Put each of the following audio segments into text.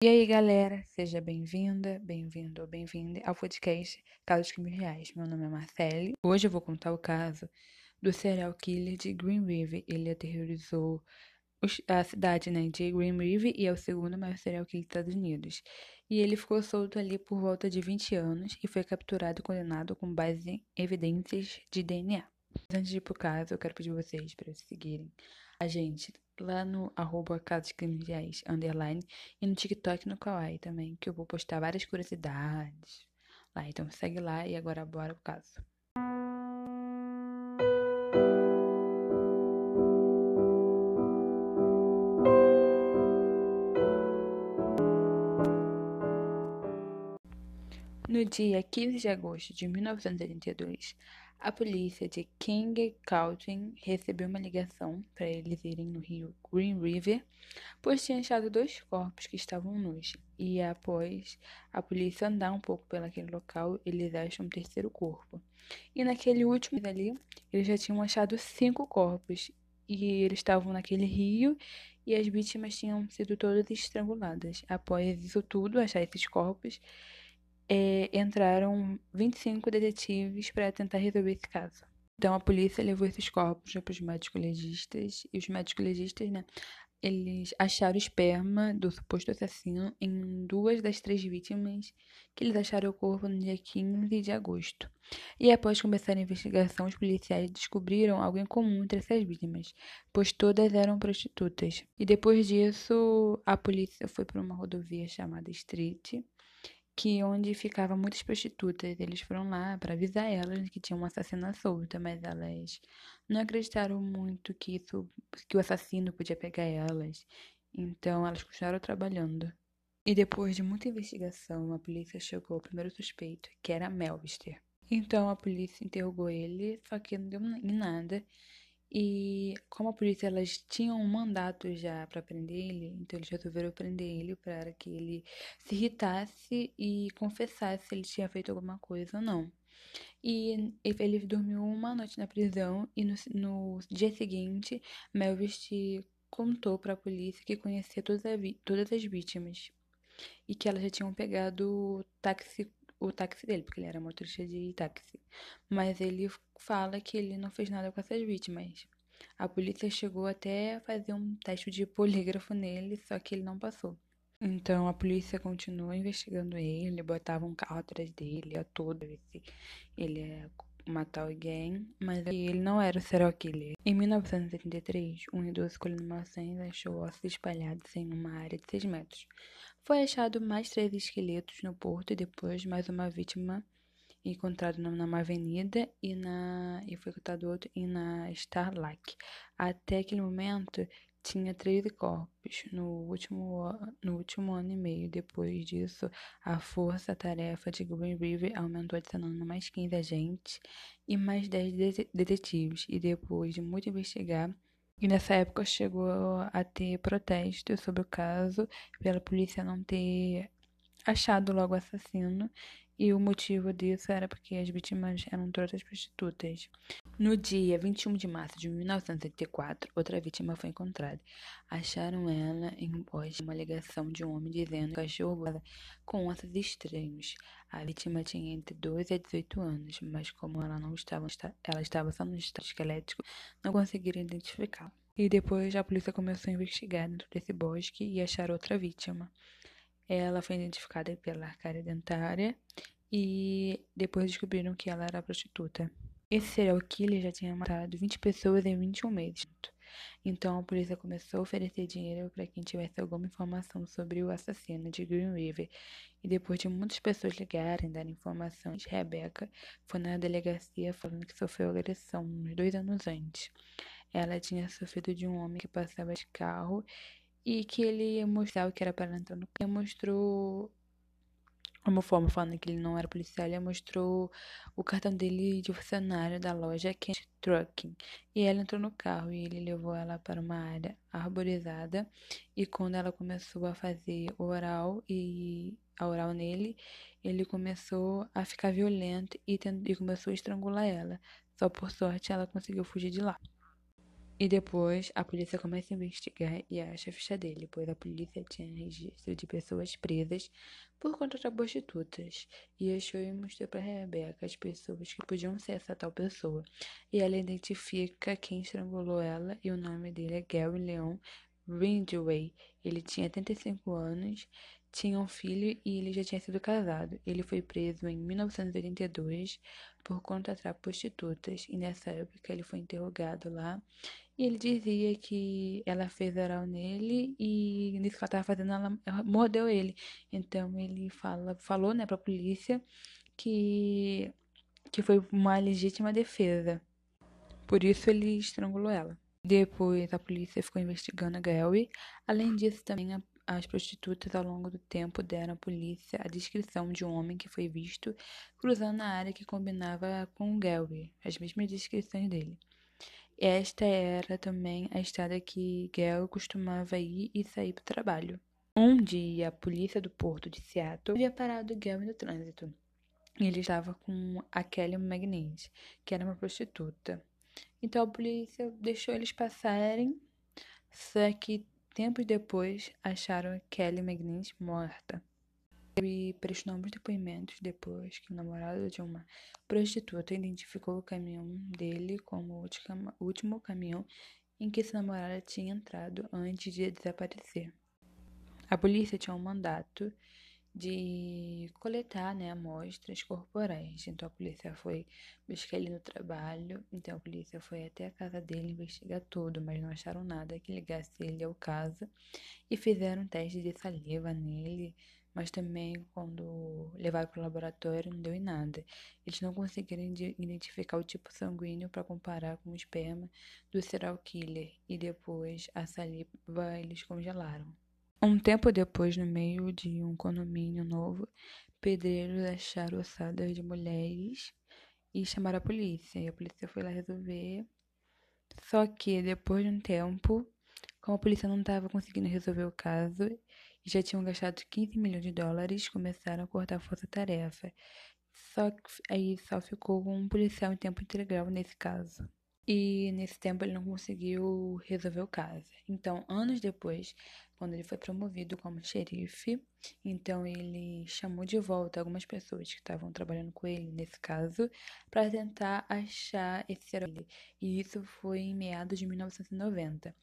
E aí, galera, seja bem-vinda, bem-vindo ou bem-vinda ao podcast Casos Crimes Reais. Meu nome é Marcele. Hoje eu vou contar o caso do serial killer de Green River. Ele aterrorizou a cidade né, de Green River e é o segundo maior serial killer dos Estados Unidos. E ele ficou solto ali por volta de 20 anos e foi capturado e condenado com base em evidências de DNA. Antes de ir pro caso, eu quero pedir vocês para seguirem a gente lá no arroba Casos Criminais, underline, e no TikTok no Kawaii também, que eu vou postar várias curiosidades lá. Então segue lá e agora bora pro caso. No dia 15 de agosto de 1982, a polícia de King County recebeu uma ligação para eles irem no rio Green River, pois tinha achado dois corpos que estavam nus. E após a polícia andar um pouco pelaquele local, eles acham um terceiro corpo. E naquele último ali, eles já tinham achado cinco corpos. E eles estavam naquele rio e as vítimas tinham sido todas estranguladas. Após isso tudo, achar esses corpos, é, entraram 25 detetives para tentar resolver esse caso. Então a polícia levou esses corpos para os médicos legistas e os médicos legistas, né, eles acharam esperma do suposto assassino em duas das três vítimas que eles acharam o corpo no dia 15 de agosto. E após começar a investigação, os policiais descobriram algo em comum entre essas vítimas, pois todas eram prostitutas. E depois disso, a polícia foi para uma rodovia chamada Street que onde ficavam muitas prostitutas. Eles foram lá para avisar elas que tinha uma assassina solta, mas elas não acreditaram muito que isso, que o assassino podia pegar elas. Então elas continuaram trabalhando. E depois de muita investigação, a polícia chegou ao primeiro suspeito, que era Melvister. Então a polícia interrogou ele, só que não deu em nada. E como a polícia elas tinham um mandato já para prender ele, então eles resolveram prender ele para que ele se irritasse e confessasse se ele tinha feito alguma coisa ou não. E ele dormiu uma noite na prisão e no, no dia seguinte Melvist contou para a polícia que conhecia todas, todas as vítimas e que elas já tinham pegado o táxi o táxi dele, porque ele era motorista de táxi. Mas ele fala que ele não fez nada com essas vítimas. A polícia chegou até a fazer um teste de polígrafo nele, só que ele não passou. Então a polícia continuou investigando ele, botava um carro atrás dele a todo, ver se ele ia matar alguém, mas ele não era o serial killer. Em 1973, um idoso colhendo maçãs achou ossos espalhados em uma área de 6 metros. Foi achado mais três esqueletos no porto e depois mais uma vítima encontrada numa avenida e, na, e foi encontrado outro e na Starlac. Até aquele momento tinha 13 corpos. No último, no último ano e meio depois disso, a força-tarefa de Green River aumentou adicionando mais 15 agentes e mais 10 detetives. E depois de muito investigar, e nessa época chegou a ter protestos sobre o caso, pela polícia não ter achado logo o assassino, e o motivo disso era porque as vítimas eram todas prostitutas. No dia 21 de março de 1974, outra vítima foi encontrada. Acharam ela em um poste uma alegação de um homem dizendo que cachorro com ossos estranhos. A vítima tinha entre 12 e 18 anos, mas como ela não estava, ela estava só no estado esquelético, não conseguiram identificá-la. E depois a polícia começou a investigar dentro desse bosque e achar outra vítima. Ela foi identificada pela arcária dentária e depois descobriram que ela era prostituta. Esse serial killer já tinha matado 20 pessoas em 21 meses. Então a polícia começou a oferecer dinheiro para quem tivesse alguma informação sobre o assassino de Green River. E depois de muitas pessoas ligarem, darem informações, Rebecca foi na delegacia falando que sofreu agressão uns dois anos antes. Ela tinha sofrido de um homem que passava de carro e que ele ia mostrar o que era para entrar no carro. mostrou uma forma falando que ele não era policial, ele mostrou o cartão dele de funcionário da loja Kent Trucking. E ela entrou no carro e ele levou ela para uma área arborizada. E quando ela começou a fazer oral e a oral nele, ele começou a ficar violento e, e começou a estrangular ela. Só por sorte ela conseguiu fugir de lá. E depois a polícia começa a investigar e acha a ficha dele, pois a polícia tinha registro de pessoas presas por contratar prostitutas. E achou e mostrou para Rebeca as pessoas que podiam ser essa tal pessoa. E ela identifica quem estrangulou ela e o nome dele é Gary Leon Ridgway. Ele tinha 35 anos, tinha um filho e ele já tinha sido casado. Ele foi preso em 1982 por contratar prostitutas e nessa época ele foi interrogado lá e ele dizia que ela fez oral nele e nisso que ela estava fazendo, ela, mordeu ele. Então ele fala, falou, né, pra polícia que, que foi uma legítima defesa. Por isso ele estrangulou ela. Depois a polícia ficou investigando a Gary. Além disso, também a, as prostitutas ao longo do tempo deram à polícia a descrição de um homem que foi visto cruzando a área que combinava com o Gary, as mesmas descrições dele. Esta era também a estrada que Gale costumava ir e sair para o trabalho. Um dia, a polícia do porto de Seattle havia parado Gale no trânsito. Ele estava com a Kelly McNeese, que era uma prostituta. Então a polícia deixou eles passarem, só que tempos depois acharam Kelly McNeese morta. Ele prestou novos depoimentos depois que o namorado de uma prostituta identificou o caminhão dele como o último caminhão em que sua namorada tinha entrado antes de desaparecer. A polícia tinha um mandato de coletar né, amostras corporais. Então a polícia foi buscar ele no trabalho, então a polícia foi até a casa dele investigar tudo, mas não acharam nada que ligasse ele ao caso e fizeram um teste de saliva nele mas também quando levaram para o laboratório não deu em nada. Eles não conseguiram identificar o tipo sanguíneo para comparar com o esperma do serial killer e depois a saliva eles congelaram. Um tempo depois, no meio de um condomínio novo, pedreiros acharam ossadas de mulheres e chamaram a polícia. E a polícia foi lá resolver. Só que depois de um tempo, como a polícia não estava conseguindo resolver o caso, e já tinham gastado 15 milhões de dólares, começaram a cortar a força-tarefa. Só que aí só ficou um policial em tempo integral nesse caso. E nesse tempo ele não conseguiu resolver o caso. Então, anos depois, quando ele foi promovido como xerife, então ele chamou de volta algumas pessoas que estavam trabalhando com ele nesse caso para tentar achar esse herói. E isso foi em meados de 1990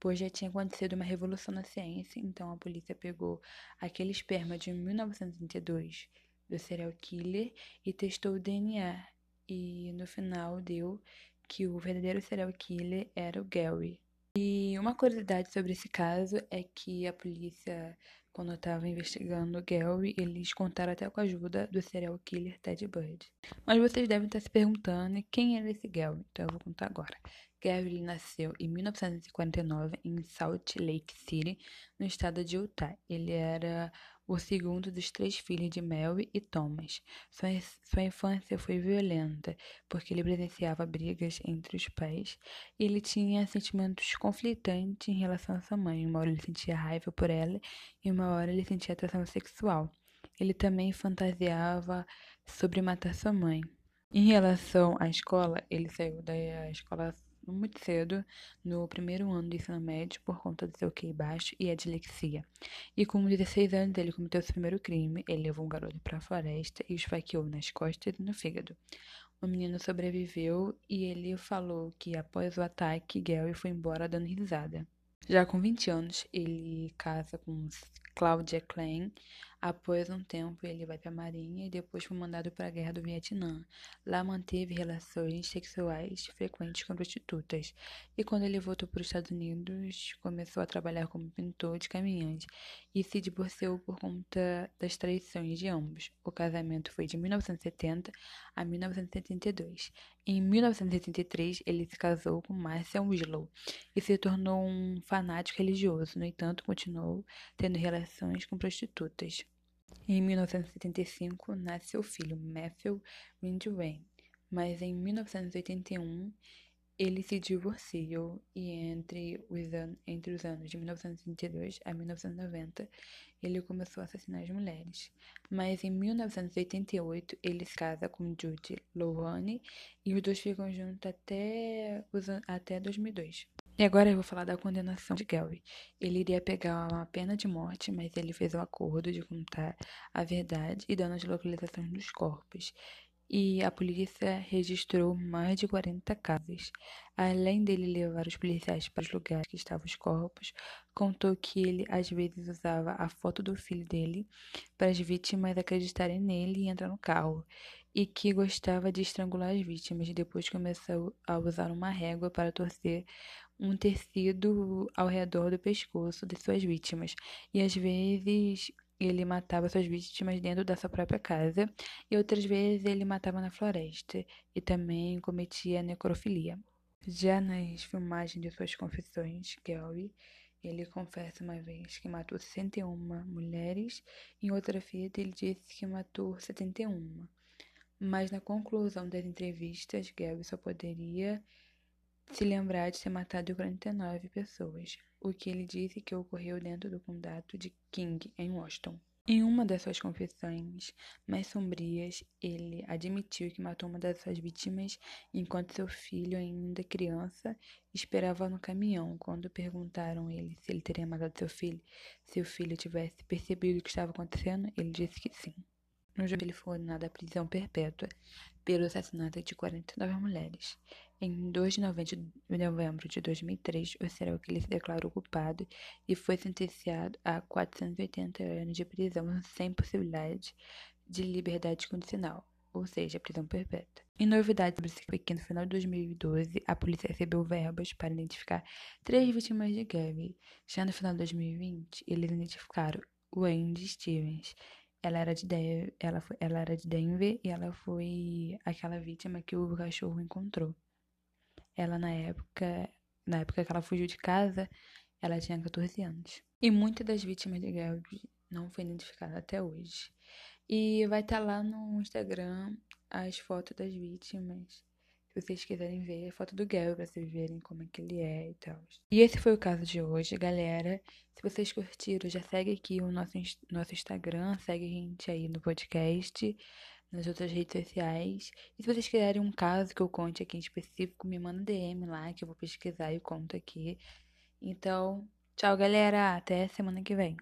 pois já tinha acontecido uma revolução na ciência, então a polícia pegou aquele esperma de 1932 do serial killer e testou o DNA. E no final deu que o verdadeiro serial killer era o Gary. E uma curiosidade sobre esse caso é que a polícia, quando estava investigando o Gary, eles contaram até com a ajuda do serial killer Ted Bundy. Mas vocês devem estar se perguntando quem era esse Gary, então eu vou contar agora. Gary nasceu em 1949 em Salt Lake City, no estado de Utah. Ele era o segundo dos três filhos de Mary e Thomas. Sua, sua infância foi violenta, porque ele presenciava brigas entre os pais e ele tinha sentimentos conflitantes em relação à sua mãe. Uma hora ele sentia raiva por ela e uma hora ele sentia atração sexual. Ele também fantasiava sobre matar sua mãe. Em relação à escola, ele saiu da escola muito cedo, no primeiro ano do ensino médio, por conta do seu QI baixo e a dislexia. E com 16 anos, ele cometeu seu primeiro crime. Ele levou um garoto para a floresta e esfaqueou nas costas e no fígado. O menino sobreviveu e ele falou que após o ataque, Gary foi embora dando risada. Já com 20 anos, ele casa com Claudia Klein, Após um tempo, ele vai para a Marinha e depois foi mandado para a Guerra do Vietnã. Lá manteve relações sexuais frequentes com prostitutas. E quando ele voltou para os Estados Unidos, começou a trabalhar como pintor de caminhões e se divorciou por conta das traições de ambos. O casamento foi de 1970 a 1972. Em 1973, ele se casou com Marcia Winslow e se tornou um fanático religioso. No entanto, continuou tendo relações com prostitutas. Em 1975, nasce seu filho, Matthew Ridgway, mas em 1981 Eles se divorciam e entre os, an entre os anos de 1932 a 1990 ele começou a assassinar as mulheres. Mas em 1988 ele se casa com Judy Lohan e os dois ficam juntos até, até 2002. E agora eu vou falar da condenação de Gary. Ele iria pegar uma pena de morte, mas ele fez o um acordo de contar a verdade e dando as localizações dos corpos e a polícia registrou mais de 40 casos. Além dele levar os policiais para os lugares que estavam os corpos, contou que ele às vezes usava a foto do filho dele para as vítimas acreditarem nele e entrar no carro, e que gostava de estrangular as vítimas. Depois começou a usar uma régua para torcer um tecido ao redor do pescoço de suas vítimas, e às vezes ele matava suas vítimas dentro da sua própria casa e outras vezes ele matava na floresta e também cometia necrofilia. Já nas filmagens de suas confissões, Gary, ele confessa uma vez que matou 61 mulheres, em outra fita ele disse que matou 71. Mas na conclusão das entrevistas, Gary só poderia se lembrar de ter matado 49 pessoas, o que ele disse que ocorreu dentro do condado de King, em Washington. Em uma das suas confissões mais sombrias, ele admitiu que matou uma das suas vítimas enquanto seu filho, ainda criança, esperava no caminhão. Quando perguntaram ele se ele teria matado seu filho, se o filho tivesse percebido o que estava acontecendo, ele disse que sim. No jogo, ele foi condenado à prisão perpétua pelo assassinato de 49 mulheres. Em 2 de novembro de 2003, o killer se declarou culpado e foi sentenciado a 480 anos de prisão sem possibilidade de liberdade condicional, ou seja, prisão perpétua. Em novidade sobre esse que no final de 2012, a polícia recebeu verbas para identificar três vítimas de Gary. Já no final de 2020, eles identificaram Wendy Stevens, ela era de Denver, ela, foi, ela era de Denver e ela foi aquela vítima que o cachorro encontrou. Ela na época, na época que ela fugiu de casa, ela tinha 14 anos. E muitas das vítimas de Gary não foi identificada até hoje. E vai estar tá lá no Instagram as fotos das vítimas se vocês quiserem ver a foto do Gary pra vocês verem como é que ele é e tal. E esse foi o caso de hoje, galera. Se vocês curtiram, já segue aqui o nosso, nosso Instagram, segue a gente aí no podcast, nas outras redes sociais. E se vocês quiserem um caso que eu conte aqui em específico, me manda DM lá que eu vou pesquisar e conto aqui. Então, tchau, galera. Até semana que vem.